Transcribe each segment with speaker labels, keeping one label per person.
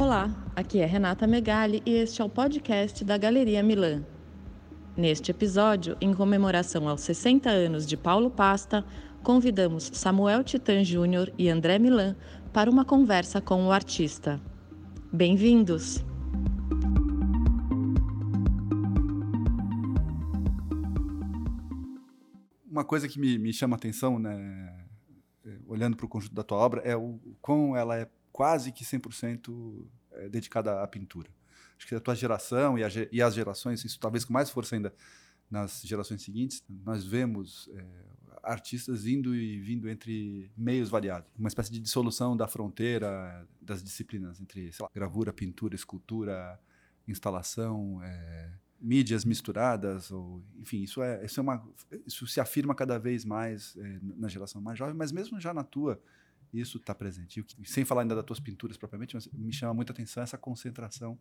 Speaker 1: Olá, aqui é Renata Megali e este é o podcast da Galeria Milan. Neste episódio, em comemoração aos 60 anos de Paulo Pasta, convidamos Samuel Titan Júnior e André Milan para uma conversa com o artista. Bem-vindos!
Speaker 2: Uma coisa que me, me chama a atenção, né, olhando para o conjunto da tua obra, é o quão ela é quase que 100% é, dedicada à pintura. Acho que a tua geração e, a, e, as gerações, isso talvez com mais força ainda nas gerações seguintes, nós vemos é, artistas indo e vindo entre meios variados. Uma espécie de dissolução da fronteira das disciplinas entre lá, gravura, pintura, escultura, instalação, é, mídias misturadas, ou enfim, isso é isso é uma isso se afirma cada vez mais é, na geração mais jovem, mas mesmo já na tua isso está presente. E, sem falar ainda das tuas pinturas propriamente, mas me chama muita atenção essa concentração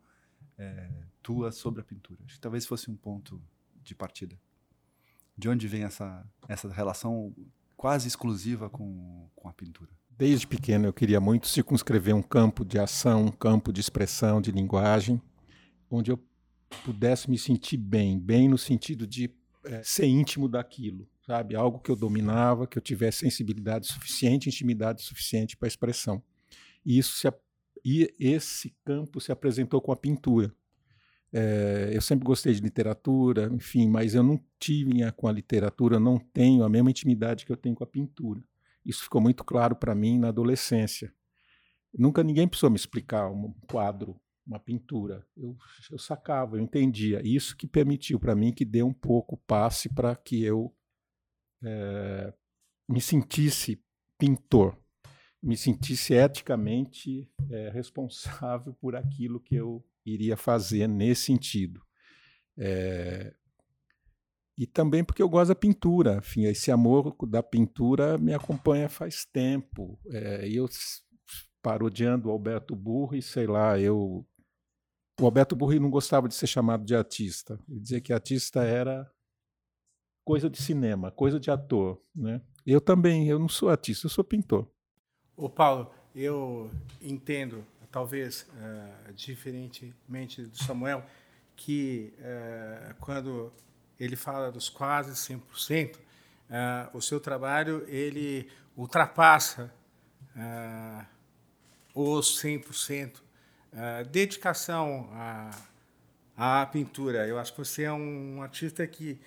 Speaker 2: é, tua sobre a pintura. Acho que talvez fosse um ponto de partida. De onde vem essa, essa relação quase exclusiva com, com a pintura?
Speaker 3: Desde pequeno eu queria muito circunscrever um campo de ação, um campo de expressão, de linguagem, onde eu pudesse me sentir bem, bem no sentido de é, ser íntimo daquilo, sabe? Algo que eu dominava, que eu tivesse sensibilidade suficiente, intimidade suficiente para expressão. E isso se, e esse campo se apresentou com a pintura. É, eu sempre gostei de literatura, enfim, mas eu não tive com a literatura, não tenho a mesma intimidade que eu tenho com a pintura. Isso ficou muito claro para mim na adolescência. Nunca ninguém precisou me explicar um quadro, uma pintura. Eu, eu sacava, eu entendia. Isso que permitiu para mim que deu um pouco passe para que eu é, me sentisse pintor, me sentisse eticamente é, responsável por aquilo que eu iria fazer nesse sentido. É, e também porque eu gosto da pintura, enfim, esse amor da pintura me acompanha faz tempo. É, eu parodiando Alberto Burri, sei lá, eu o Alberto Burri não gostava de ser chamado de artista. Ele dizia que artista era coisa de cinema, coisa de ator, né? Eu também, eu não sou artista, eu sou pintor.
Speaker 4: O Paulo, eu entendo talvez uh, diferentemente do Samuel, que uh, quando ele fala dos quase 100%, uh, eh, o seu trabalho ele ultrapassa os 100%. Uh, dedicação à, à pintura. Eu acho que você é um artista que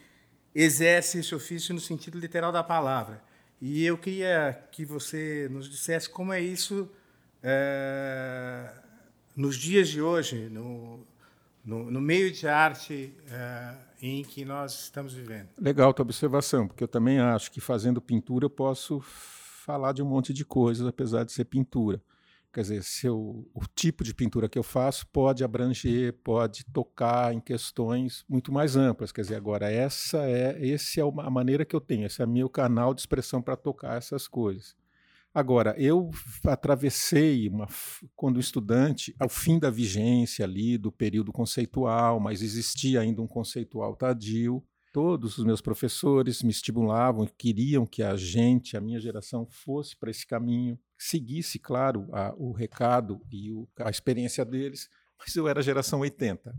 Speaker 4: exerce esse ofício no sentido literal da palavra. E eu queria que você nos dissesse como é isso é, nos dias de hoje, no, no, no meio de arte é, em que nós estamos vivendo.
Speaker 3: Legal tua observação, porque eu também acho que fazendo pintura eu posso falar de um monte de coisas, apesar de ser pintura. Quer dizer, se eu, o tipo de pintura que eu faço pode abranger, pode tocar em questões muito mais amplas. Quer dizer, agora essa é, esse é a maneira que eu tenho, esse é o meu canal de expressão para tocar essas coisas. Agora, eu atravessei, uma, quando estudante, ao fim da vigência ali do período conceitual, mas existia ainda um conceitual tardio. Todos os meus professores me estimulavam, queriam que a gente, a minha geração, fosse para esse caminho, seguisse, claro, a, o recado e o, a experiência deles, mas eu era geração 80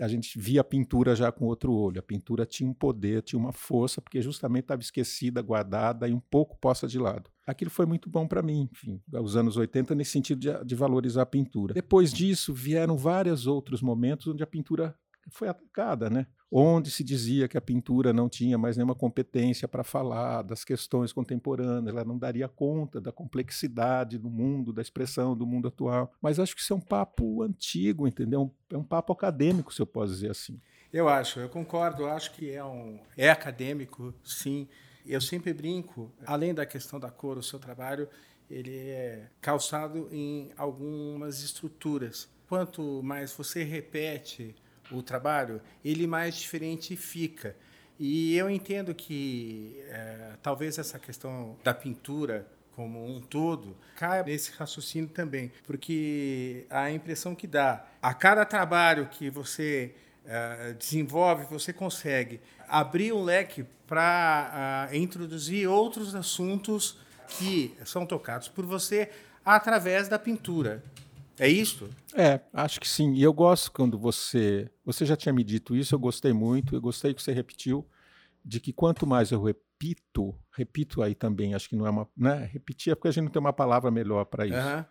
Speaker 3: a gente via a pintura já com outro olho. A pintura tinha um poder, tinha uma força, porque justamente estava esquecida, guardada e um pouco posta de lado. Aquilo foi muito bom para mim, enfim, os anos 80, nesse sentido de, de valorizar a pintura. Depois disso, vieram vários outros momentos onde a pintura foi atacada, né? Onde se dizia que a pintura não tinha mais nenhuma competência para falar das questões contemporâneas, ela não daria conta da complexidade do mundo, da expressão do mundo atual. Mas acho que isso é um papo antigo, entendeu? É um papo acadêmico, se eu posso dizer assim.
Speaker 4: Eu acho, eu concordo, acho que é um é acadêmico, sim. Eu sempre brinco, além da questão da cor, o seu trabalho ele é calçado em algumas estruturas. Quanto mais você repete o trabalho, ele mais diferente fica. E eu entendo que é, talvez essa questão da pintura como um todo caia nesse raciocínio também, porque a impressão que dá a cada trabalho que você é, desenvolve, você consegue abrir um leque para introduzir outros assuntos que são tocados por você através da pintura. É isso?
Speaker 3: É, acho que sim. E eu gosto quando você. Você já tinha me dito isso, eu gostei muito, eu gostei que você repetiu, de que quanto mais eu repito, repito aí também, acho que não é uma. Né? Repetir é porque a gente não tem uma palavra melhor para isso. Uhum.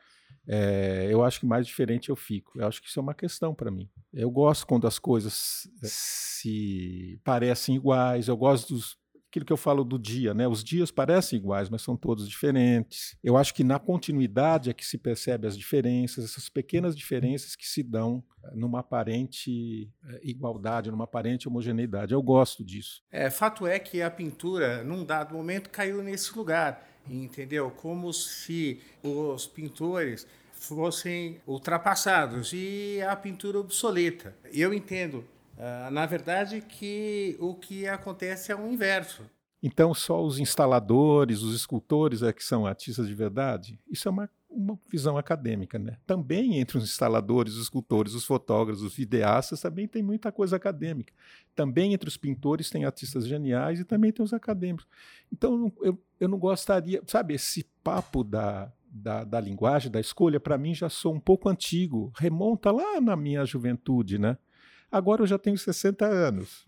Speaker 3: É, eu acho que mais diferente eu fico. Eu acho que isso é uma questão para mim. Eu gosto quando as coisas se parecem iguais, eu gosto dos, aquilo que eu falo do dia, né? Os dias parecem iguais, mas são todos diferentes. Eu acho que na continuidade é que se percebe as diferenças, essas pequenas diferenças que se dão eh, numa aparente eh, igualdade, numa aparente homogeneidade. Eu gosto disso.
Speaker 4: É, fato é que a pintura, num dado momento, caiu nesse lugar, entendeu? Como se os pintores fossem ultrapassados e a pintura obsoleta. Eu entendo Uh, na verdade, que o que acontece é o inverso.
Speaker 3: Então, só os instaladores, os escultores é que são artistas de verdade? Isso é uma, uma visão acadêmica, né? Também entre os instaladores, os escultores, os fotógrafos, os videastas, também tem muita coisa acadêmica. Também entre os pintores tem artistas geniais e também tem os acadêmicos. Então, eu, eu não gostaria, sabe, esse papo da, da, da linguagem, da escolha, para mim já sou um pouco antigo, remonta lá na minha juventude, né? Agora eu já tenho 60 anos.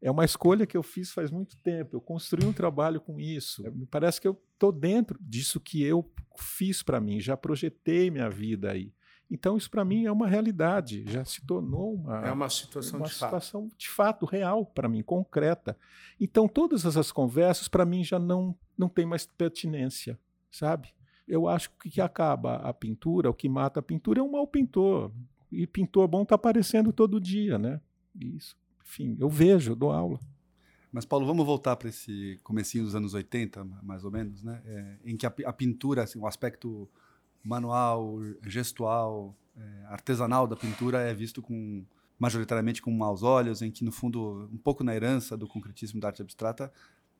Speaker 3: É uma escolha que eu fiz faz muito tempo. Eu construí um trabalho com isso. Me parece que eu estou dentro disso que eu fiz para mim, já projetei minha vida aí. Então, isso para mim é uma realidade, já se tornou uma,
Speaker 4: é uma situação,
Speaker 3: uma
Speaker 4: de,
Speaker 3: situação
Speaker 4: fato.
Speaker 3: de fato real para mim, concreta. Então, todas essas conversas para mim já não, não tem mais pertinência, sabe? Eu acho que o que acaba a pintura, o que mata a pintura é um mau pintor. E pintor bom está aparecendo todo dia, né? Isso, enfim, eu vejo, eu dou aula.
Speaker 2: Mas, Paulo, vamos voltar para esse comecinho dos anos 80, mais ou menos, né? É, em que a, a, pintura, assim, o aspecto manual, gestual, é, artesanal da pintura é visto com majoritariamente com maus olhos, em que, no fundo, um pouco na herança do concretismo da arte abstrata,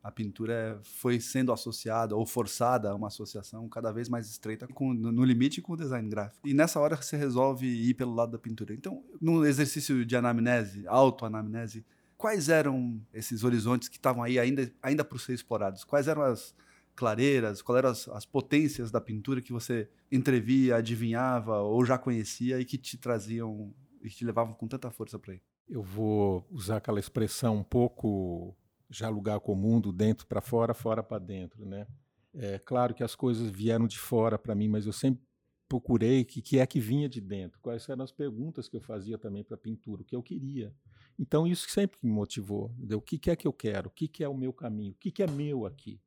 Speaker 2: a pintura foi sendo associada ou forçada a uma associação cada vez mais estreita com, no limite com o design gráfico. E nessa hora você resolve ir pelo lado da pintura. Então, no exercício de anamnese, autoanamnese, quais eram esses horizontes que estavam aí ainda, ainda por ser explorados? Quais eram as clareiras, quais eram as, as potências da pintura que você entrevia, adivinhava ou já conhecia e que te traziam e que te levavam com tanta força para aí?
Speaker 3: Eu vou usar aquela expressão um pouco já lugar comum do dentro para fora, fora para dentro, né? É claro que as coisas vieram de fora para mim, mas eu sempre procurei que que é que vinha de dentro, quais eram as perguntas que eu fazia também para a pintura, o que eu queria. Então isso sempre me motivou, entendeu? o que, que é que eu quero, o que, que é o meu caminho, o que, que é meu aqui.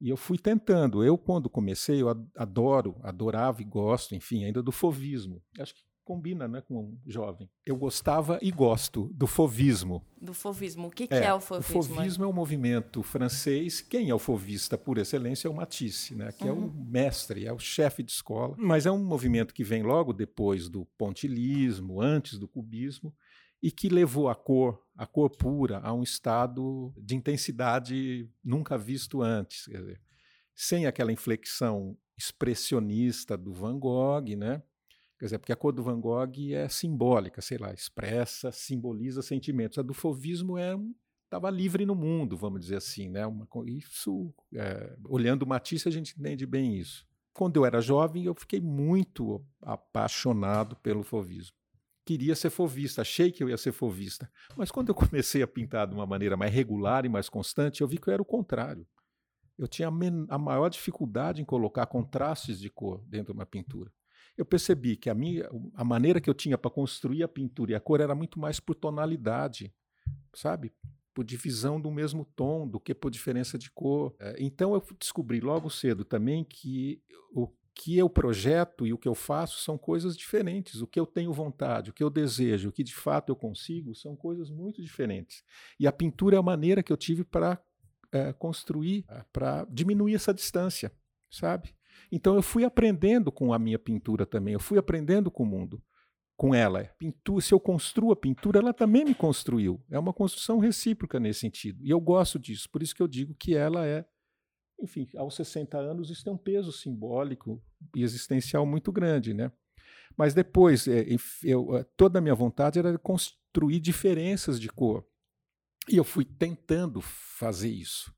Speaker 3: E eu fui tentando. Eu, quando comecei, eu adoro, adorava e gosto, enfim, ainda do fovismo. Acho que combina né, com um jovem. Eu gostava e gosto do fovismo.
Speaker 1: Do fovismo. O que, que é, é, o fovismo?
Speaker 3: O fovismo é um movimento francês. Quem é o fovista por excelência é o Matisse, né, que uhum. é o uhum. mestre, é o chefe de escola. Mas é um movimento que vem logo depois do pontilismo, antes do cubismo, e que levou a cor, a cor pura, a um estado de intensidade nunca visto antes. Dizer, sem aquela inflexão expressionista do Van Gogh, né? Quer dizer, porque a cor do Van Gogh é simbólica, sei lá, expressa, simboliza sentimentos. A do Fauvismo é estava livre no mundo, vamos dizer assim, né? Uma, isso, é, olhando o Matisse, a gente entende bem isso. Quando eu era jovem, eu fiquei muito apaixonado pelo Fauvismo. Queria ser fovista, achei que eu ia ser fovista. Mas quando eu comecei a pintar de uma maneira mais regular e mais constante, eu vi que eu era o contrário. Eu tinha a, a maior dificuldade em colocar contrastes de cor dentro de uma pintura eu percebi que a minha a maneira que eu tinha para construir a pintura e a cor era muito mais por tonalidade, sabe? Por divisão do mesmo tom do que por diferença de cor. É, então eu descobri logo cedo também que o que eu projeto e o que eu faço são coisas diferentes. O que eu tenho vontade, o que eu desejo, o que de fato eu consigo são coisas muito diferentes. E a pintura é a maneira que eu tive para é, construir, para diminuir essa distância, sabe? Então eu fui aprendendo com a minha pintura também, eu fui aprendendo com o mundo, com ela. Pintura, se eu construo a pintura, ela também me construiu. É uma construção recíproca nesse sentido. E eu gosto disso, por isso que eu digo que ela é, enfim, aos 60 anos isso tem um peso simbólico e existencial muito grande, né? Mas depois, é, eu, é, toda a minha vontade era construir diferenças de cor. E eu fui tentando fazer isso.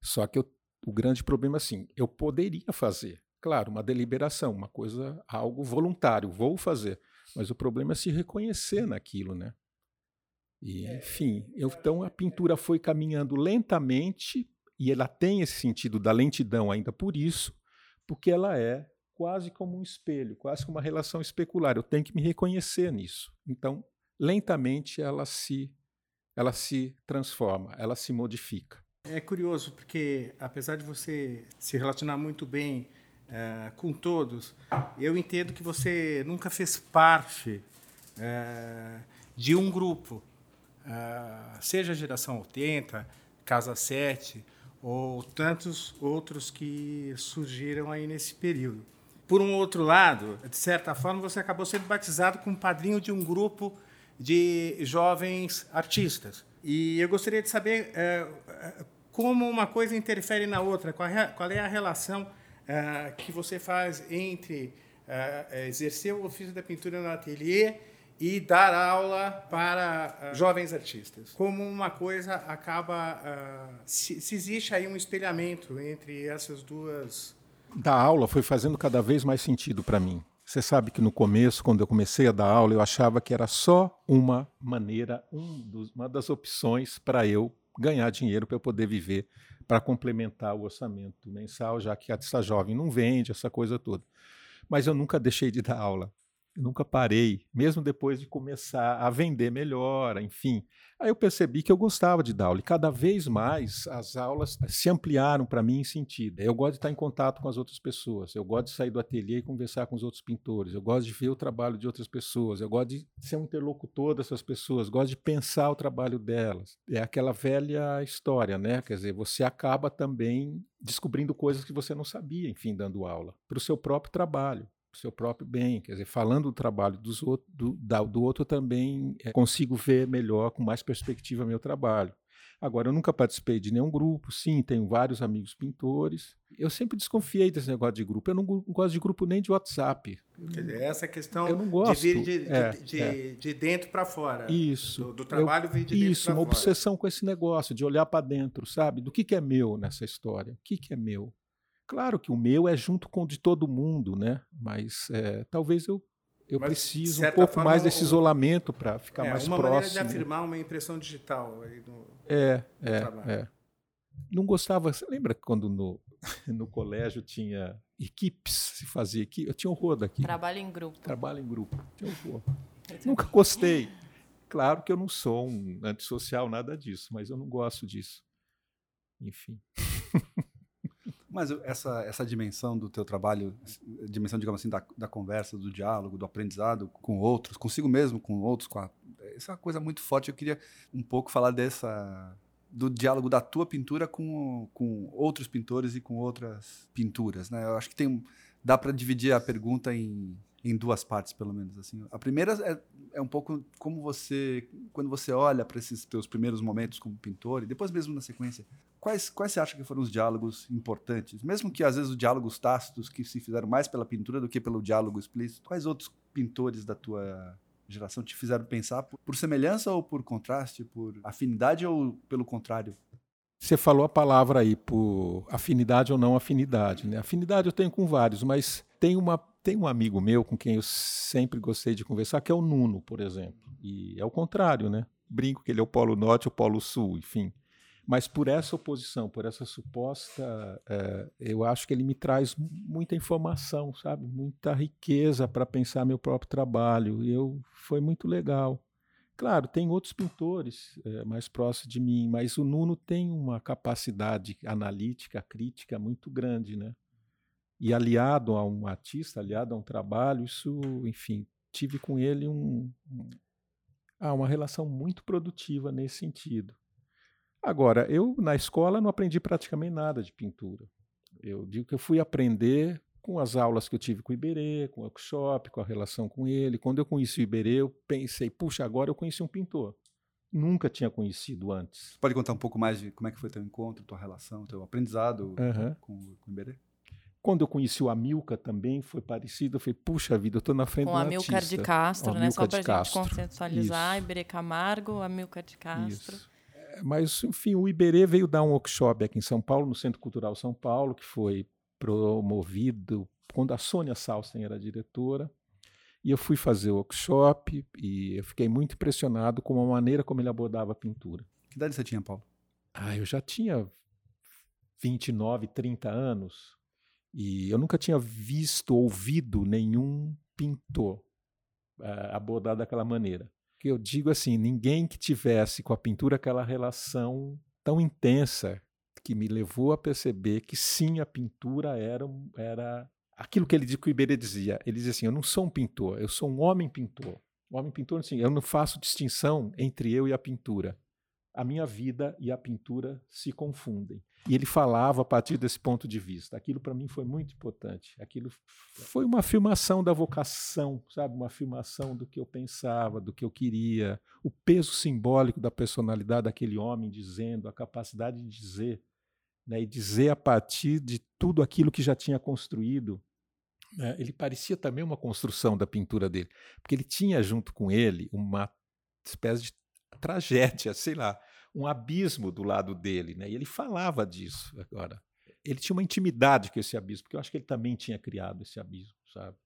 Speaker 3: Só que eu, o grande problema, assim, eu poderia fazer, Claro, uma deliberação, uma coisa, algo voluntário, vou fazer. Mas o problema é se reconhecer naquilo, né? E, enfim, eu, então a pintura foi caminhando lentamente, e ela tem esse sentido da lentidão ainda por isso, porque ela é quase como um espelho, quase como uma relação especular. Eu tenho que me reconhecer nisso. Então, lentamente ela se ela se transforma, ela se modifica.
Speaker 4: É curioso porque apesar de você se relacionar muito bem uh, com todos, eu entendo que você nunca fez parte uh, de um grupo, uh, seja a geração 80, Casa 7 ou tantos outros que surgiram aí nesse período. Por um outro lado, de certa forma, você acabou sendo batizado como padrinho de um grupo de jovens artistas. E eu gostaria de saber é, como uma coisa interfere na outra, qual é, qual é a relação é, que você faz entre é, exercer o ofício da pintura no ateliê e dar aula para uh, jovens artistas. Como uma coisa acaba. Uh, se, se, existe aí um espelhamento entre essas duas.
Speaker 3: Da aula foi fazendo cada vez mais sentido para mim. Você sabe que no começo, quando eu comecei a dar aula, eu achava que era só uma maneira, um dos, uma das opções para eu ganhar dinheiro para eu poder viver, para complementar o orçamento mensal, já que essa jovem não vende, essa coisa toda. Mas eu nunca deixei de dar aula. Nunca parei, mesmo depois de começar a vender melhor, enfim. Aí eu percebi que eu gostava de dar aula e cada vez mais as aulas se ampliaram para mim em sentido. Eu gosto de estar em contato com as outras pessoas, eu gosto de sair do ateliê e conversar com os outros pintores, eu gosto de ver o trabalho de outras pessoas, eu gosto de ser um interlocutor dessas pessoas, gosto de pensar o trabalho delas. É aquela velha história, né? Quer dizer, você acaba também descobrindo coisas que você não sabia, enfim, dando aula, para o seu próprio trabalho seu próprio bem. Quer dizer, falando do trabalho dos outro, do, da, do outro, eu também é, consigo ver melhor, com mais perspectiva, meu trabalho. Agora, eu nunca participei de nenhum grupo, sim, tenho vários amigos pintores. Eu sempre desconfiei desse negócio de grupo. Eu não, não gosto de grupo nem de WhatsApp.
Speaker 4: Quer dizer, essa questão
Speaker 3: eu não gosto.
Speaker 4: de vir de, é, de, é. de, dentro para fora.
Speaker 3: Isso.
Speaker 4: Do, do trabalho vir de
Speaker 3: Isso,
Speaker 4: uma
Speaker 3: fora. obsessão com esse negócio, de olhar para dentro, sabe? Do que, que é meu nessa história? O que, que é meu? Claro que o meu é junto com o de todo mundo, né? Mas é, talvez eu, eu Mas, preciso um pouco forma, mais desse isolamento para ficar
Speaker 4: é,
Speaker 3: mais
Speaker 4: uma
Speaker 3: próximo.
Speaker 4: Uma maneira de afirmar uma impressão digital aí no,
Speaker 3: é, no é, trabalho. É. Não gostava. Você lembra quando no, no colégio tinha equipes, se fazia equipe? Eu tinha horror daquilo.
Speaker 5: Trabalho em grupo.
Speaker 3: Trabalho em grupo. Tinha horror. Nunca gostei. Claro que eu não sou um antissocial, nada disso, mas eu não gosto disso. Enfim.
Speaker 2: Mas essa, essa dimensão do teu trabalho, dimensão, digamos assim, da, da conversa, do diálogo, do aprendizado com outros, consigo mesmo, com outros, com a, essa é uma coisa muito forte. Eu queria um pouco falar dessa do diálogo da tua pintura com, com outros pintores e com outras pinturas, né? Eu acho que tem dá para dividir a pergunta em, em duas partes, pelo menos assim. A primeira é, é um pouco como você quando você olha para esses teus primeiros momentos como pintor e depois mesmo na sequência, Quais, quais você acha que foram os diálogos importantes? Mesmo que às vezes os diálogos tácitos que se fizeram mais pela pintura do que pelo diálogo explícito, quais outros pintores da tua geração te fizeram pensar por, por semelhança ou por contraste, por afinidade ou pelo contrário?
Speaker 3: Você falou a palavra aí, por afinidade ou não afinidade. Né? Afinidade eu tenho com vários, mas tem, uma, tem um amigo meu com quem eu sempre gostei de conversar, que é o Nuno, por exemplo. E é o contrário, né? Brinco que ele é o Polo Norte o Polo Sul, enfim. Mas por essa oposição, por essa suposta, é, eu acho que ele me traz muita informação, sabe? Muita riqueza para pensar meu próprio trabalho. Eu foi muito legal. Claro, tem outros pintores é, mais próximos de mim, mas o Nuno tem uma capacidade analítica, crítica muito grande, né? E aliado a um artista, aliado a um trabalho, isso, enfim, tive com ele um, um ah, uma relação muito produtiva nesse sentido. Agora, eu na escola não aprendi praticamente nada de pintura. Eu digo que eu fui aprender com as aulas que eu tive com o Iberê, com o workshop, com a relação com ele. Quando eu conheci o Iberê, eu pensei, puxa, agora eu conheci um pintor. Nunca tinha conhecido antes.
Speaker 2: Pode contar um pouco mais de como é que foi teu encontro, tua relação, teu aprendizado uhum. com, com o Iberê?
Speaker 3: Quando eu conheci o Amilcar também foi parecido. Eu falei, puxa vida, eu estou na frente com do
Speaker 5: Amilcar
Speaker 3: artista.
Speaker 5: de Castro, né? Só para a gente consensualizar. Iberê Camargo, Amilcar de Castro.
Speaker 3: Isso mas, enfim, o Iberê veio dar um workshop aqui em São Paulo, no Centro Cultural São Paulo, que foi promovido quando a Sônia Salsen era diretora. E eu fui fazer o workshop e eu fiquei muito impressionado com a maneira como ele abordava a pintura.
Speaker 2: Que idade você tinha, Paulo?
Speaker 3: Ah, eu já tinha 29, 30 anos e eu nunca tinha visto, ouvido nenhum pintor uh, abordar daquela maneira. Que eu digo assim, ninguém que tivesse com a pintura aquela relação tão intensa que me levou a perceber que sim, a pintura era, era aquilo que ele o Iberê dizia. Ele dizia assim: Eu não sou um pintor, eu sou um homem pintor. Homem pintor, assim, eu não faço distinção entre eu e a pintura. A minha vida e a pintura se confundem. E ele falava a partir desse ponto de vista. Aquilo para mim foi muito importante. Aquilo foi uma afirmação da vocação, sabe? Uma afirmação do que eu pensava, do que eu queria, o peso simbólico da personalidade daquele homem dizendo, a capacidade de dizer, né? E dizer a partir de tudo aquilo que já tinha construído. Né? Ele parecia também uma construção da pintura dele, porque ele tinha junto com ele uma espécie de tragédia, sei lá, um abismo do lado dele, né? E ele falava disso agora. Ele tinha uma intimidade com esse abismo, porque eu acho que ele também tinha criado esse abismo, sabe?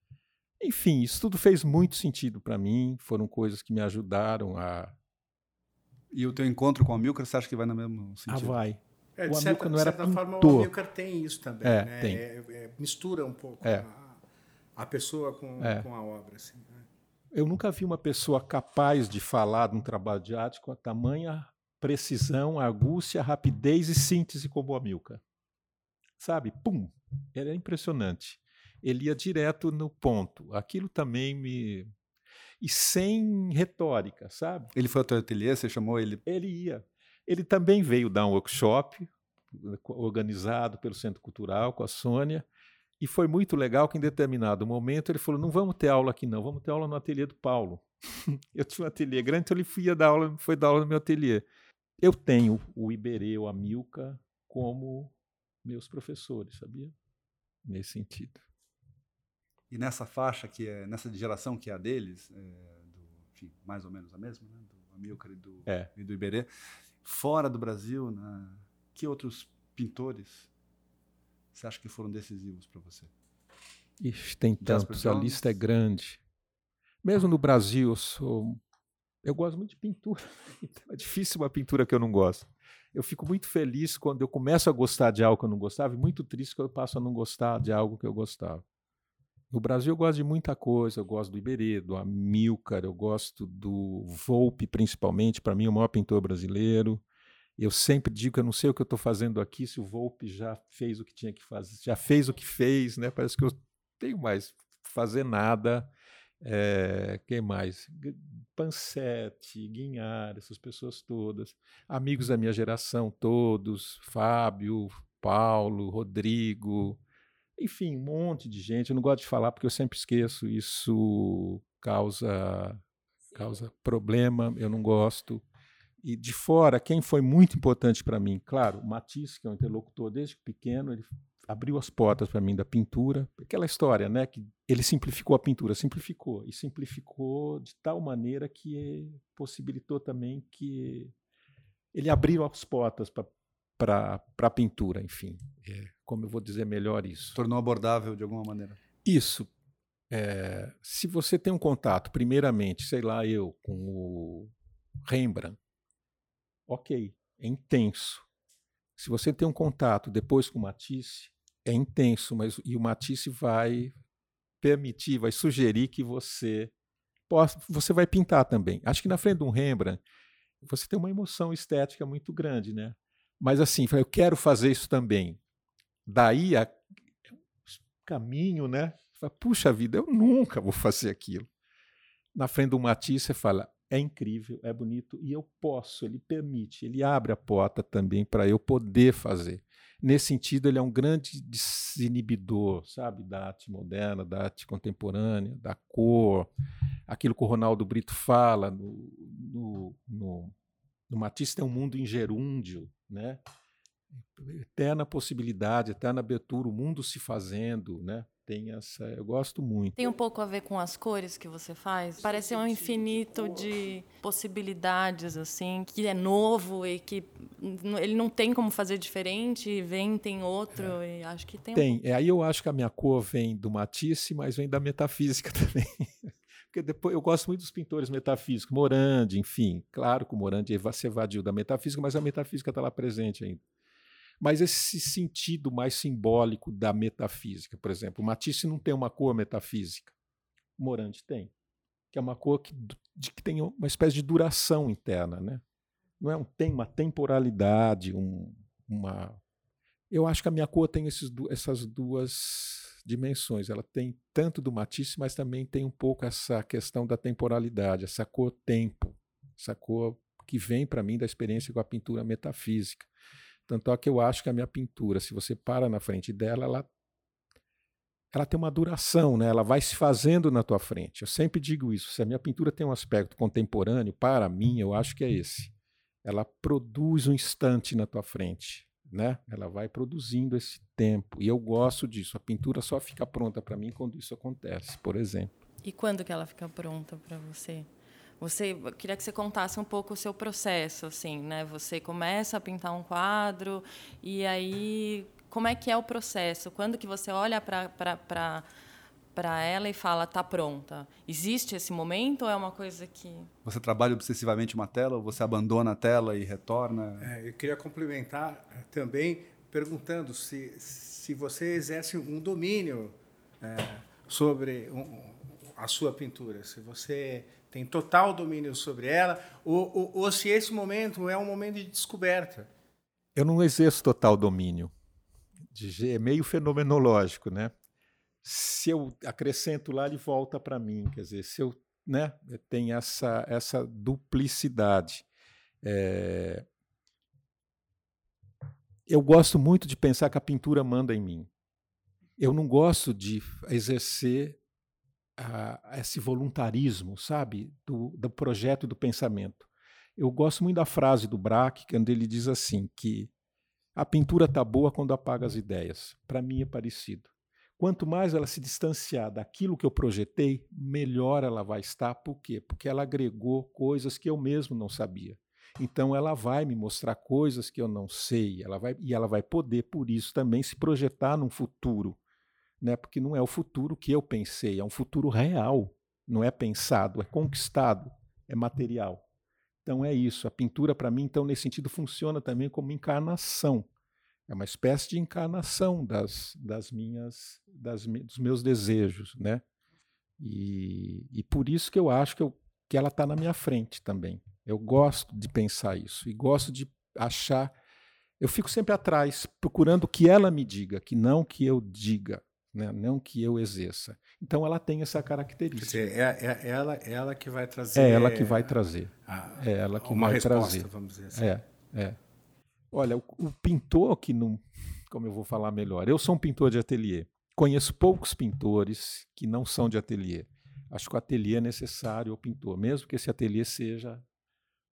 Speaker 3: Enfim, isso tudo fez muito sentido para mim, foram coisas que me ajudaram a
Speaker 2: E o teu encontro com o Amilcar, você acha que vai no mesmo
Speaker 3: ah, sentido? Ah, vai.
Speaker 4: É, de o certa, não era de certa forma, o Amilcar tem isso também, é, né?
Speaker 3: Tem.
Speaker 4: É, é, mistura um pouco é. a, a, pessoa com, é. com a obra, assim. Né?
Speaker 3: Eu nunca vi uma pessoa capaz de falar de um trabalho de arte com a tamanha precisão, argúcia, rapidez e síntese como o Amilcar. Sabe? Pum! Era impressionante. Ele ia direto no ponto. Aquilo também me. E sem retórica, sabe?
Speaker 2: Ele foi ao teu ateliê, você chamou ele?
Speaker 3: Ele ia. Ele também veio dar um workshop organizado pelo Centro Cultural com a Sônia. E foi muito legal que em determinado momento ele falou: não vamos ter aula aqui, não, vamos ter aula no ateliê do Paulo. eu tinha um ateliê grande, então ele foi dar aula, foi dar aula no meu ateliê. Eu tenho o Iberê, o Amilca, como meus professores, sabia? Nesse sentido.
Speaker 2: E nessa faixa, que é nessa geração que é a deles, é, do, enfim, mais ou menos a mesma, né? do Amilcar e do,
Speaker 3: é.
Speaker 2: e do Iberê, fora do Brasil, né? que outros pintores você acha que foram decisivos para você?
Speaker 3: Ixi, tem tantos, a lista é grande. Mesmo no Brasil, eu sou eu gosto muito de pintura. Então é difícil uma pintura que eu não gosto. Eu fico muito feliz quando eu começo a gostar de algo que eu não gostava e muito triste quando eu passo a não gostar de algo que eu gostava. No Brasil eu gosto de muita coisa, eu gosto do Iberê, do Amilcar, eu gosto do Volpe principalmente, para mim é o maior pintor brasileiro. Eu sempre digo que eu não sei o que eu estou fazendo aqui, se o Volpe já fez o que tinha que fazer, já fez o que fez, né? Parece que eu tenho mais fazer nada. É, quem mais? Pansete, Guinhar, essas pessoas todas. Amigos da minha geração todos, Fábio, Paulo, Rodrigo, enfim, um monte de gente. Eu não gosto de falar porque eu sempre esqueço, isso causa, causa problema, eu não gosto. E de fora, quem foi muito importante para mim? Claro, o Matisse, que é um interlocutor desde pequeno, ele abriu as portas para mim da pintura. Aquela história, né, que ele simplificou a pintura, simplificou e simplificou de tal maneira que possibilitou também que ele abriu as portas para a pintura, enfim. É, como eu vou dizer melhor isso?
Speaker 2: Tornou abordável de alguma maneira.
Speaker 3: Isso. É, se você tem um contato, primeiramente, sei lá, eu com o Rembrandt, ok, é intenso. Se você tem um contato depois com o Matisse, é intenso, mas e o Matisse vai permitir, vai sugerir que você possa, você vai pintar também. Acho que na frente de um Rembrandt você tem uma emoção estética muito grande, né? Mas assim, eu quero fazer isso também. Daí a caminho, né? Puxa vida, eu nunca vou fazer aquilo. Na frente do Matisse, você fala, é incrível, é bonito e eu posso, ele permite, ele abre a porta também para eu poder fazer. Nesse sentido, ele é um grande desinibidor, sabe, da arte moderna, da arte contemporânea, da cor, aquilo que o Ronaldo Brito fala no, no, no, no Matisse tem um mundo em gerúndio, né? Eterna possibilidade, eterna abertura, o mundo se fazendo, né? Tem essa. Eu gosto muito.
Speaker 5: Tem um pouco a ver com as cores que você faz? Parece um infinito de possibilidades, assim, que é novo e que ele não tem como fazer diferente, vem, tem outro, é. e acho que tem.
Speaker 3: Tem. Um... É, aí eu acho que a minha cor vem do Matisse, mas vem da metafísica também. Porque depois eu gosto muito dos pintores metafísicos, Morandi, enfim. Claro que o Morandi se evadiu da metafísica, mas a metafísica está lá presente ainda. Mas esse sentido mais simbólico da metafísica, por exemplo, o Matisse não tem uma cor metafísica, o Morandi tem, que é uma cor que, de, que tem uma espécie de duração interna, né? Não é um, tem uma temporalidade, um, uma. Eu acho que a minha cor tem esses, essas duas dimensões. Ela tem tanto do Matisse, mas também tem um pouco essa questão da temporalidade, essa cor tempo, essa cor que vem para mim da experiência com a pintura metafísica. Tanto é que eu acho que a minha pintura, se você para na frente dela, ela, ela tem uma duração, né? ela vai se fazendo na tua frente. Eu sempre digo isso. Se a minha pintura tem um aspecto contemporâneo, para mim, eu acho que é esse. Ela produz um instante na tua frente. Né? Ela vai produzindo esse tempo. E eu gosto disso. A pintura só fica pronta para mim quando isso acontece, por exemplo.
Speaker 5: E quando que ela fica pronta para você? Você eu queria que você contasse um pouco o seu processo, assim, né? Você começa a pintar um quadro e aí como é que é o processo? Quando que você olha para para ela e fala tá pronta? Existe esse momento ou é uma coisa que
Speaker 2: você trabalha obsessivamente uma tela ou você abandona a tela e retorna?
Speaker 4: É, eu queria complementar também perguntando se se você exerce um domínio é, sobre um, a sua pintura, se você tem total domínio sobre ela, ou, ou, ou se esse momento é um momento de descoberta.
Speaker 3: Eu não exerço total domínio. É meio fenomenológico, né? Se eu acrescento lá, ele volta para mim. Quer dizer, se eu né, tem essa, essa duplicidade. É... Eu gosto muito de pensar que a pintura manda em mim. Eu não gosto de exercer a, esse voluntarismo, sabe, do, do projeto do pensamento. Eu gosto muito da frase do Braque, quando ele diz assim que a pintura está boa quando apaga as ideias. Para mim é parecido. Quanto mais ela se distanciar daquilo que eu projetei, melhor ela vai estar. Por quê? Porque ela agregou coisas que eu mesmo não sabia. Então ela vai me mostrar coisas que eu não sei, ela vai, e ela vai poder, por isso, também se projetar num futuro né? porque não é o futuro que eu pensei, é um futuro real, não é pensado, é conquistado, é material. Então é isso. A pintura, para mim, então, nesse sentido, funciona também como encarnação. É uma espécie de encarnação das, das minhas, das, dos meus desejos, né? E, e por isso que eu acho que, eu, que ela está na minha frente também. Eu gosto de pensar isso e gosto de achar. Eu fico sempre atrás, procurando que ela me diga, que não que eu diga né? não que eu exerça. Então ela tem essa característica.
Speaker 4: Dizer, é, é, ela, ela que vai trazer.
Speaker 3: É ela que vai trazer. A, é ela que
Speaker 4: uma
Speaker 3: vai
Speaker 4: resposta,
Speaker 3: trazer.
Speaker 4: vamos dizer assim.
Speaker 3: É, é. Olha, o, o, pintor que não. Como eu vou falar melhor? Eu sou um pintor de ateliê. Conheço poucos pintores que não são de ateliê. Acho que o ateliê é necessário ao pintor, mesmo que esse ateliê seja,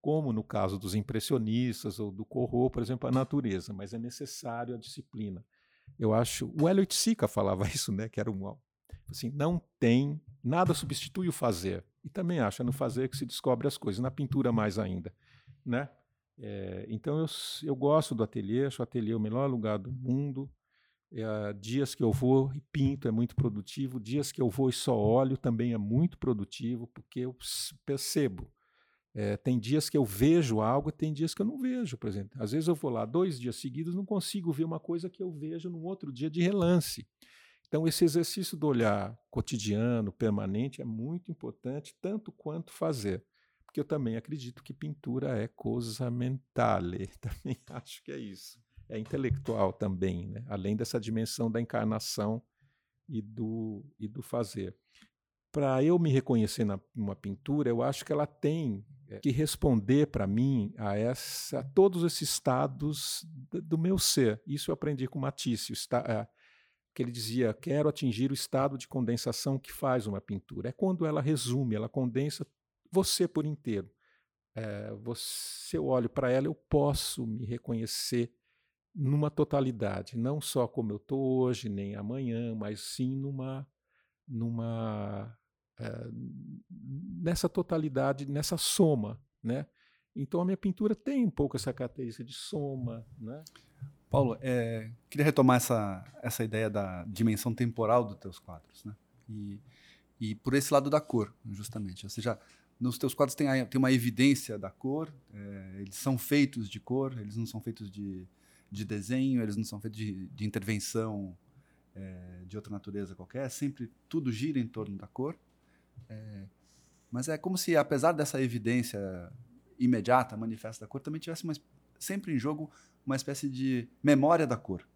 Speaker 3: como no caso dos impressionistas ou do Corot, por exemplo, a natureza, mas é necessário a disciplina. Eu acho. O Elliot Sica falava isso, né? Que era um. Assim, não tem. Nada substitui o fazer. E também acho, é no fazer que se descobre as coisas, na pintura mais ainda. Né? É, então eu, eu gosto do ateliê, acho o ateliê o melhor lugar do mundo. É, dias que eu vou e pinto é muito produtivo, dias que eu vou e só olho também é muito produtivo, porque eu percebo é, tem dias que eu vejo algo tem dias que eu não vejo, por exemplo. Às vezes eu vou lá dois dias seguidos não consigo ver uma coisa que eu vejo no outro dia de relance. Então, esse exercício do olhar cotidiano, permanente, é muito importante, tanto quanto fazer. Porque eu também acredito que pintura é coisa mentale. Também acho que é isso. É intelectual também, né? além dessa dimensão da encarnação e do, e do fazer. Para eu me reconhecer numa pintura, eu acho que ela tem que responder para mim a, essa, a todos esses estados do meu ser. Isso eu aprendi com Matisse, está, é, que ele dizia: quero atingir o estado de condensação que faz uma pintura. É quando ela resume, ela condensa você por inteiro. É, você, eu olho para ela, eu posso me reconhecer numa totalidade, não só como eu estou hoje, nem amanhã, mas sim numa, numa é, nessa totalidade, nessa soma, né? Então a minha pintura tem um pouco essa característica de soma, né?
Speaker 2: Paulo, é, queria retomar essa, essa ideia da dimensão temporal dos teus quadros, né? E, e por esse lado da cor, justamente. Ou seja, nos teus quadros tem, a, tem uma evidência da cor, é, eles são feitos de cor, eles não são feitos de, de desenho, eles não são feitos de, de intervenção é, de outra natureza qualquer, sempre tudo gira em torno da cor. É, mas é como se, apesar dessa evidência imediata, manifesta da cor, também tivesse uma, sempre em jogo uma espécie de memória da cor.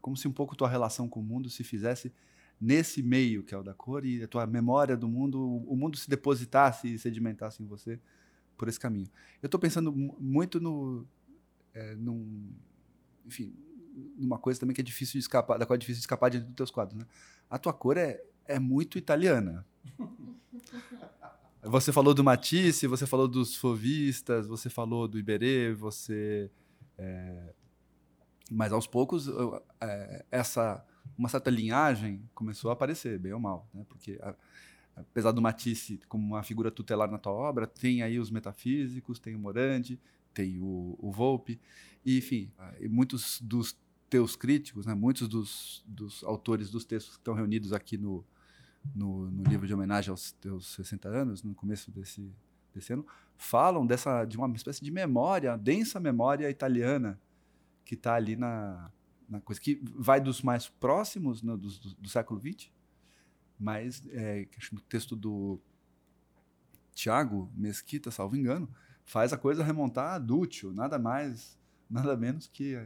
Speaker 2: Como se um pouco tua relação com o mundo se fizesse nesse meio que é o da cor e a tua memória do mundo, o mundo se depositasse e sedimentasse em você por esse caminho. Eu estou pensando muito no, é, num, enfim, numa coisa também que é difícil de escapar, da qual é difícil de escapar dentro dos teus quadros. Né? A tua cor é, é muito italiana. Você falou do Matisse, você falou dos fovistas, você falou do Iberê, você. É, mas aos poucos, é, essa uma certa linhagem começou a aparecer, bem ou mal, né? Porque a, apesar do Matisse como uma figura tutelar na tua obra, tem aí os metafísicos, tem o Morandi, tem o, o Volpe, e, enfim, e muitos dos teus críticos, né? Muitos dos, dos autores dos textos que estão reunidos aqui no, no, no, livro de homenagem aos teus 60 anos, no começo desse, desse ano, falam dessa de uma espécie de memória, densa memória italiana que está ali na, na coisa, que vai dos mais próximos né, do, do, do, século XX, mas é, no texto do Tiago Mesquita, salvo engano, faz a coisa remontar a Dúcio, nada mais, nada menos que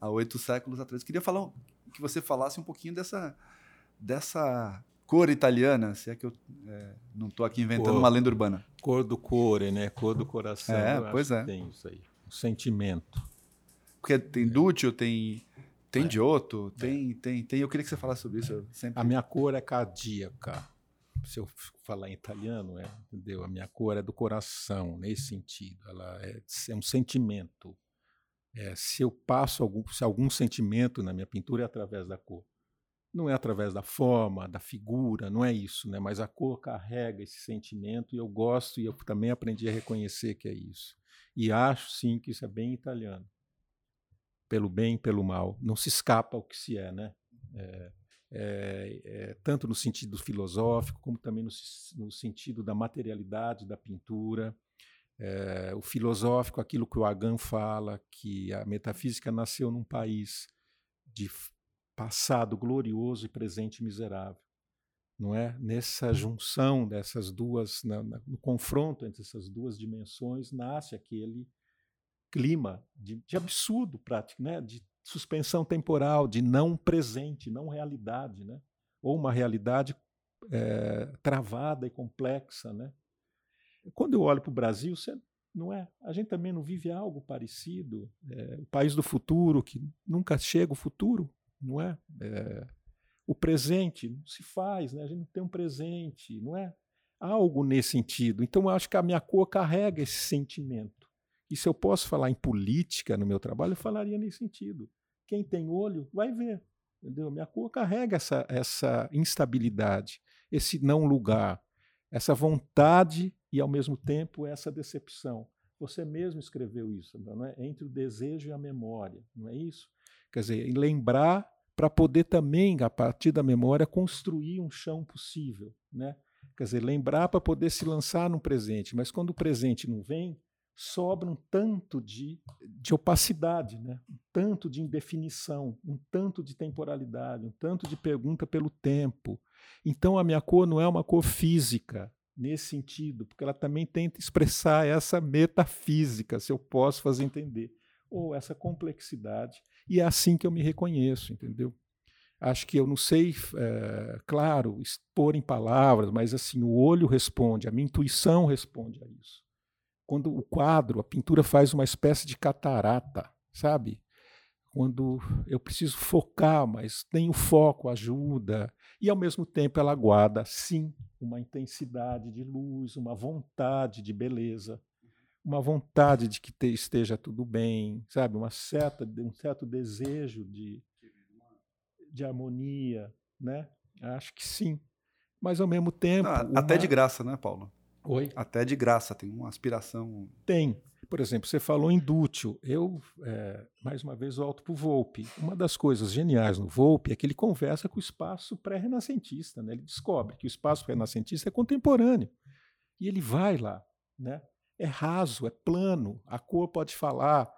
Speaker 2: a oito séculos atrás. Queria falar que você falasse um pouquinho dessa, dessa cor italiana, se é que eu é, não estou aqui inventando cor, uma lenda urbana.
Speaker 3: Cor do core, né? Cor do coração.
Speaker 2: É, pois é.
Speaker 3: Tem isso aí. O sentimento.
Speaker 2: Porque tem Dúcio, tem tem é. Giotto, tem, é. tem, tem. Eu queria que você falasse sobre isso. Sempre...
Speaker 3: A minha cor é cardíaca. Se eu falar em italiano, é, entendeu? A minha cor é do coração, nesse sentido. Ela é, é um sentimento. É, se eu passo algum, se algum sentimento na minha pintura é através da cor. Não é através da forma, da figura, não é isso, né? Mas a cor carrega esse sentimento e eu gosto e eu também aprendi a reconhecer que é isso. E acho sim que isso é bem italiano pelo bem pelo mal. Não se escapa ao que se é, né? É, é, é, tanto no sentido filosófico, como também no, no sentido da materialidade da pintura. É, o filosófico, aquilo que o Agan fala, que a metafísica nasceu num país de passado glorioso e presente miserável. Não é? Nessa junção dessas duas, na, na, no confronto entre essas duas dimensões, nasce aquele clima de, de absurdo prático, né? de suspensão temporal, de não presente, não realidade, né? ou uma realidade é, travada e complexa. Né? Quando eu olho para o Brasil, você, não é? A gente também não vive algo parecido. É, o país do futuro, que nunca chega o futuro, não é? é o presente não se faz, né? a gente não tem um presente, não é? Algo nesse sentido. Então, eu acho que a minha cor carrega esse sentimento. E se eu posso falar em política no meu trabalho, eu falaria nesse sentido. Quem tem olho vai ver. Entendeu? Minha cor carrega essa, essa instabilidade, esse não lugar, essa vontade e, ao mesmo tempo, essa decepção. Você mesmo escreveu isso, não é? entre o desejo e a memória, não é isso? Quer dizer, lembrar para poder também, a partir da memória, construir um chão possível. Né? Quer dizer, lembrar para poder se lançar no presente, mas quando o presente não vem, sobra um tanto de, de opacidade, né? um tanto de indefinição, um tanto de temporalidade, um tanto de pergunta pelo tempo. Então a minha cor não é uma cor física nesse sentido, porque ela também tenta expressar essa metafísica, se eu posso fazer entender, ou essa complexidade. E é assim que eu me reconheço, entendeu? Acho que eu não sei, é, claro, expor em palavras, mas assim o olho responde, a minha intuição responde a isso quando o quadro, a pintura faz uma espécie de catarata, sabe? Quando eu preciso focar, mas tem o foco, ajuda, e ao mesmo tempo ela guarda, sim, uma intensidade de luz, uma vontade de beleza, uma vontade de que te, esteja tudo bem, sabe? Uma certa, um certo desejo de, de harmonia, né? Acho que sim. Mas ao mesmo tempo.
Speaker 2: Não, até de graça, né, Paulo?
Speaker 3: Oi?
Speaker 2: Até de graça, tem uma aspiração.
Speaker 3: Tem. Por exemplo, você falou em Dútil. Eu, é, mais uma vez, volto para o Volpe. Uma das coisas geniais no Volpe é que ele conversa com o espaço pré-renascentista. Né? Ele descobre que o espaço pré-renascentista é contemporâneo. E ele vai lá. Né? É raso, é plano, a cor pode falar.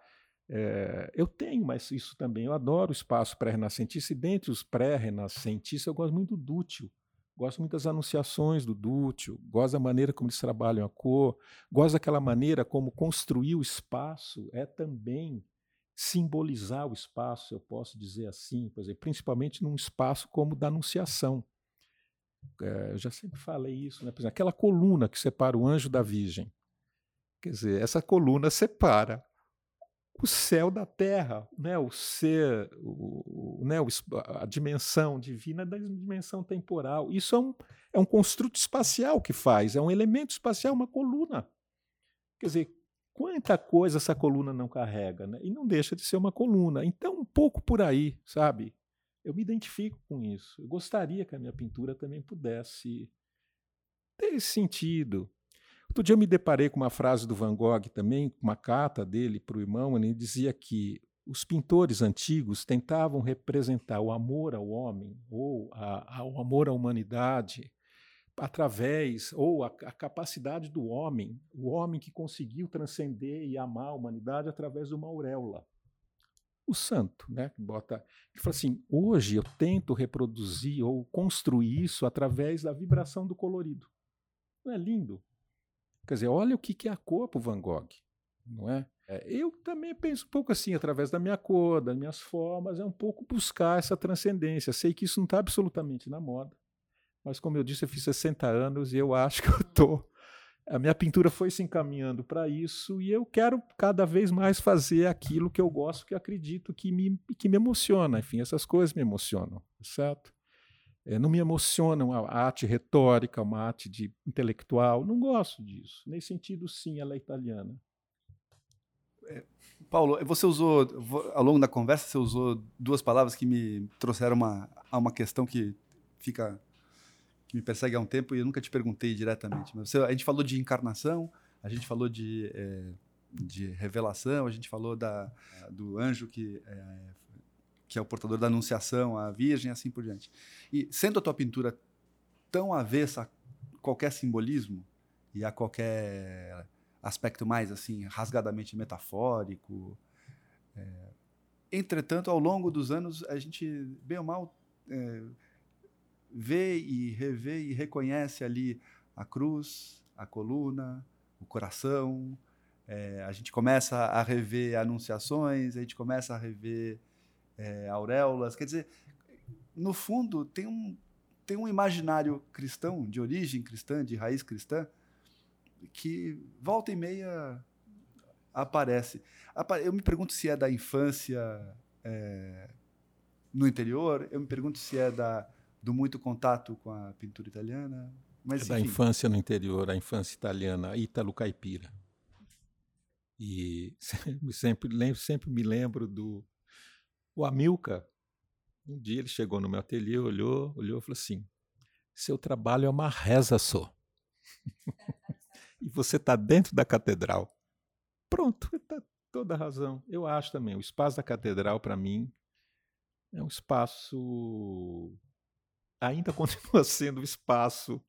Speaker 3: É, eu tenho, mas isso também. Eu adoro o espaço pré-renascentista, e dentre os pré-renascentistas, eu gosto muito do Dútil. Gosto muito das anunciações do Dútil, gosto da maneira como eles trabalham a cor, gosto daquela maneira como construir o espaço é também simbolizar o espaço, eu posso dizer assim, por exemplo, principalmente num espaço como o da Anunciação. É, eu já sempre falei isso, né? por exemplo, aquela coluna que separa o anjo da virgem. Quer dizer, essa coluna separa o céu da terra, né? o ser, o, né? a dimensão divina da dimensão temporal. Isso é um, é um construto espacial que faz, é um elemento espacial, uma coluna. Quer dizer, quanta coisa essa coluna não carrega, né? e não deixa de ser uma coluna. Então, um pouco por aí, sabe? Eu me identifico com isso. Eu gostaria que a minha pintura também pudesse ter esse sentido. Outro dia eu me deparei com uma frase do Van Gogh também, uma carta dele para o irmão, ele dizia que os pintores antigos tentavam representar o amor ao homem ou a, a, o amor à humanidade através ou a, a, capacidade do homem, o homem que conseguiu transcender e amar a humanidade através de uma auréola. O santo, né, que bota, ele fala assim: hoje eu tento reproduzir ou construir isso através da vibração do colorido. Não é lindo? Quer dizer, olha o que é a cor para o Van Gogh, não é? é? Eu também penso um pouco assim, através da minha cor, das minhas formas, é um pouco buscar essa transcendência. Sei que isso não está absolutamente na moda, mas como eu disse, eu fiz 60 anos e eu acho que eu estou. A minha pintura foi se encaminhando para isso e eu quero cada vez mais fazer aquilo que eu gosto, que eu acredito que me, que me emociona. Enfim, essas coisas me emocionam, certo? É, não me emociona uma arte retórica, uma arte de intelectual. Não gosto disso. Nesse sentido, sim, ela é italiana.
Speaker 2: É, Paulo, você usou, ao longo da conversa, você usou duas palavras que me trouxeram uma, a uma questão que fica que me persegue há um tempo e eu nunca te perguntei diretamente. Mas você, a gente falou de encarnação, a gente falou de, é, de revelação, a gente falou da, do anjo que é, que é o portador da Anunciação, a Virgem, assim por diante. E sendo a tua pintura tão avessa a qualquer simbolismo e a qualquer aspecto mais assim rasgadamente metafórico, é, entretanto, ao longo dos anos, a gente bem ou mal é, vê e revê e reconhece ali a cruz, a coluna, o coração. É, a gente começa a rever anunciações, a gente começa a rever é, auréolas. Quer dizer, no fundo, tem um, tem um imaginário cristão, de origem cristã, de raiz cristã, que volta e meia aparece. Eu me pergunto se é da infância é, no interior, eu me pergunto se é da, do muito contato com a pintura italiana. Mas,
Speaker 3: é da infância no interior, a infância italiana, ítalo caipira. E sempre, sempre, sempre me lembro do, o Amilcar, um dia ele chegou no meu ateliê, olhou, olhou e falou assim: seu trabalho é uma reza só. e você está dentro da catedral. Pronto, está toda a razão. Eu acho também. O espaço da catedral, para mim, é um espaço. Ainda continua sendo um espaço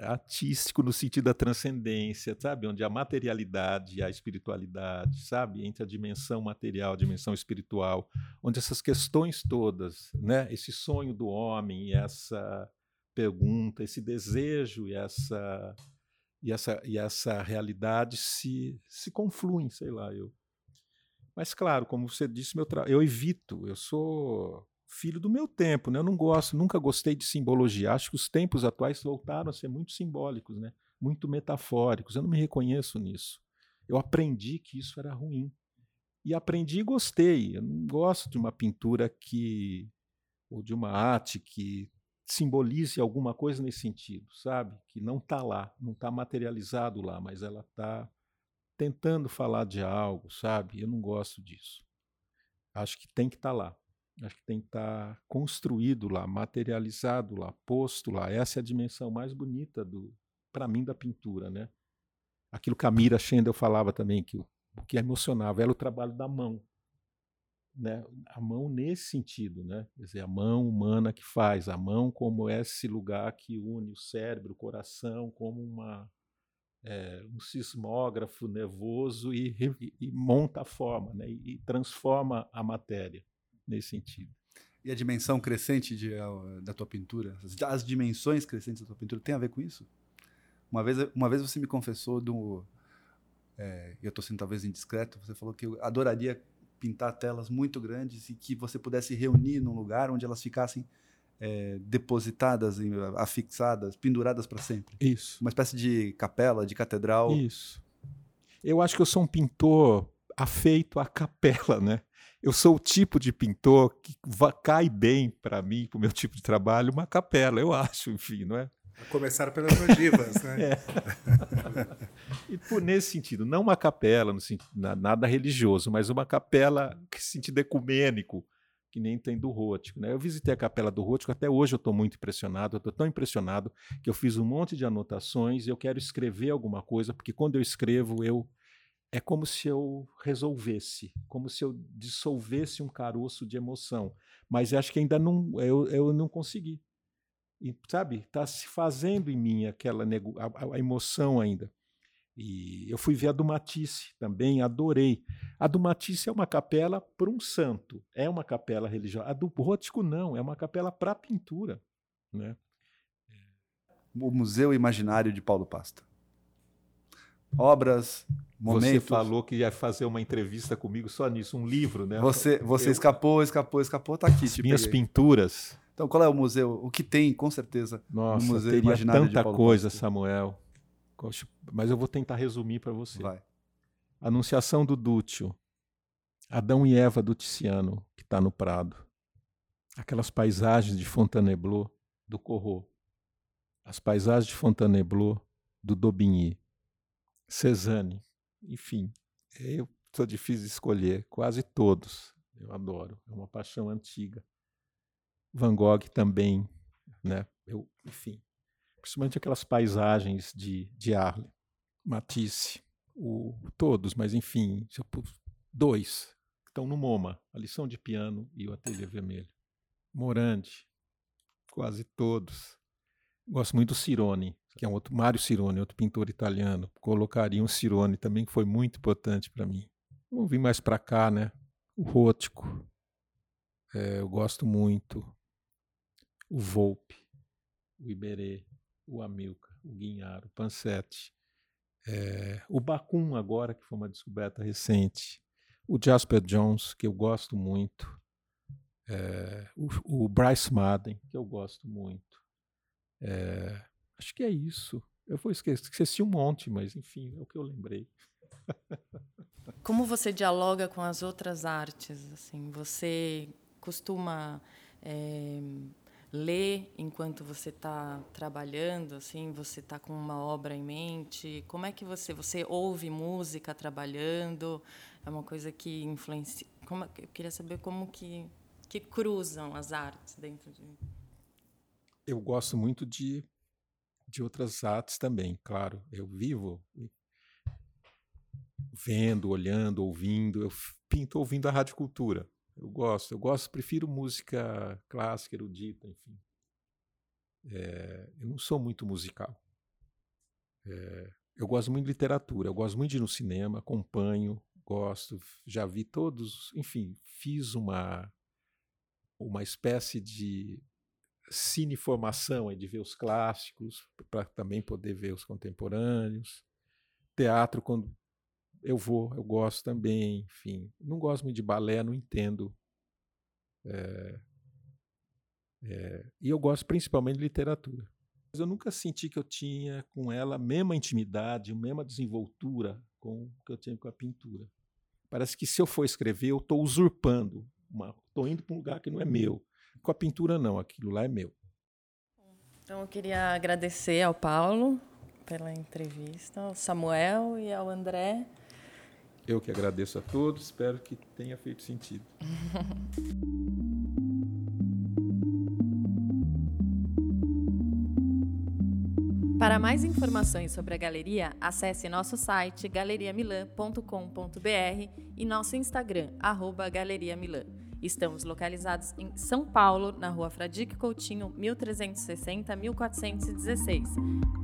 Speaker 3: artístico no sentido da transcendência, sabe? Onde a materialidade e a espiritualidade, sabe? Entre a dimensão material, a dimensão espiritual, onde essas questões todas, né? Esse sonho do homem, essa pergunta, esse desejo e essa e essa e essa realidade se se confluem, sei lá, eu. Mas claro, como você disse, meu tra... eu evito, eu sou filho do meu tempo, né? Eu não gosto, nunca gostei de simbologia. Acho que os tempos atuais voltaram a ser muito simbólicos, né? Muito metafóricos. Eu não me reconheço nisso. Eu aprendi que isso era ruim. E aprendi e gostei. Eu não gosto de uma pintura que ou de uma arte que simbolize alguma coisa nesse sentido, sabe? Que não está lá, não está materializado lá, mas ela está tentando falar de algo, sabe? Eu não gosto disso. Acho que tem que estar tá lá. Acho que tem que estar tá construído lá, materializado lá, posto lá. Essa é a dimensão mais bonita do, para mim, da pintura, né? Aquilo que a Mira Schendel falava também, que o que emocionava era o trabalho da mão, né? A mão nesse sentido, né? Quer dizer, a mão humana que faz, a mão como esse lugar que une o cérebro, o coração, como uma é, um sismógrafo nervoso e, e, e, monta a forma, né? E, e, transforma a matéria nesse sentido.
Speaker 2: E a dimensão crescente de, da tua pintura, as, as, dimensões crescentes da tua pintura, tem a ver com isso? Uma vez, uma vez você me confessou do, é, eu estou sendo talvez indiscreto, você falou que eu adoraria pintar telas muito grandes e que você pudesse reunir num lugar onde elas ficassem é, depositadas, afixadas, penduradas para sempre.
Speaker 3: Isso.
Speaker 2: Uma espécie de capela, de catedral.
Speaker 3: Isso. Eu acho que eu sou um pintor afeito à capela, né? Eu sou o tipo de pintor que cai bem para mim, para o meu tipo de trabalho, uma capela, eu acho, enfim, não é?
Speaker 4: Começar pelas ogivas, né? É.
Speaker 3: e por nesse sentido, não uma capela, no sentido, nada religioso, mas uma capela que sentido ecumênico, que nem tem do Rótico. Né? Eu visitei a capela do Rótico, até hoje eu estou muito impressionado, eu estou tão impressionado que eu fiz um monte de anotações e eu quero escrever alguma coisa, porque quando eu escrevo, eu é como se eu resolvesse, como se eu dissolvesse um caroço de emoção. Mas acho que ainda não, eu, eu não consegui. E, sabe, está se fazendo em mim aquela a, a emoção ainda. E eu fui ver a do Matisse também, adorei. A do Matisse é uma capela para um santo, é uma capela religiosa. A do Rótico não, é uma capela para pintura. Né?
Speaker 2: O Museu Imaginário de Paulo Pasta. Obras, momentos.
Speaker 3: Você falou que ia fazer uma entrevista comigo só nisso, um livro, né?
Speaker 2: Você, você eu... escapou, escapou, escapou, tá aqui.
Speaker 3: As minhas peguei. pinturas.
Speaker 2: Então, qual é o museu? O que tem, com certeza,
Speaker 3: Nossa,
Speaker 2: no Museu
Speaker 3: teria
Speaker 2: Imaginário
Speaker 3: tanta
Speaker 2: de Paulo
Speaker 3: coisa. Samuel. Mas eu vou tentar resumir para você.
Speaker 2: Vai.
Speaker 3: Anunciação do Dúcio. Adão e Eva do Tiziano, que está no Prado. Aquelas paisagens de Fontainebleau, do Corot. As paisagens de Fontainebleau, do Daubigny. Cezanne. Enfim, eu sou difícil de escolher. Quase todos. Eu adoro. É uma paixão antiga. Van Gogh também, né? Eu, enfim, principalmente aquelas paisagens de, de Arles, Matisse, o, todos, mas enfim, dois que estão no MoMA, a lição de piano e o Ateliê Vermelho. Morandi, quase todos. Gosto muito do Cirone, que é um outro, Mário Cirone, outro pintor italiano. Colocaria um Cirone também, que foi muito importante para mim. Vamos vir mais para cá, né? O Rótico, é, eu gosto muito. O Volpe, o Iberê, o Amilcar, o Guinharo, o Pansete, é, o Bacum agora, que foi uma descoberta recente, o Jasper Jones, que eu gosto muito, é, o, o, Bryce Madden, que eu gosto muito. É, acho que é isso. Eu vou esquecer, esqueci um monte, mas enfim, é o que eu lembrei.
Speaker 5: Como você dialoga com as outras artes? Assim, você costuma é, ler enquanto você está trabalhando, assim, você está com uma obra em mente? Como é que você você ouve música trabalhando? É uma coisa que influencia. Como, eu queria saber como que que cruzam as artes dentro de.
Speaker 3: Eu gosto muito de de outras artes também, claro. Eu vivo vendo, olhando, ouvindo. Eu pinto ouvindo a rádio cultura. Eu gosto, eu gosto, prefiro música clássica, erudita, enfim. É, eu não sou muito musical. É, eu gosto muito de literatura, eu gosto muito de ir no cinema, acompanho, gosto, já vi todos, enfim, fiz uma uma espécie de cineformação, de ver os clássicos, para também poder ver os contemporâneos. Teatro, quando eu vou, eu gosto também, enfim. Não gosto muito de balé, não entendo. É, é, e eu gosto principalmente de literatura. Mas eu nunca senti que eu tinha com ela a mesma intimidade, a mesma desenvoltura com que eu tinha com a pintura. Parece que se eu for escrever, eu estou usurpando, estou indo para um lugar que não é meu. Com a pintura, não, aquilo lá é meu.
Speaker 5: Então eu queria agradecer ao Paulo pela entrevista, ao Samuel e ao André
Speaker 3: Eu que agradeço a todos, espero que tenha feito sentido.
Speaker 5: Para mais informações sobre a galeria, acesse nosso site galeriamilan.com.br e nosso Instagram, arroba Galeria Milan. Estamos localizados em São Paulo, na rua Fradique Coutinho, 1360-1416.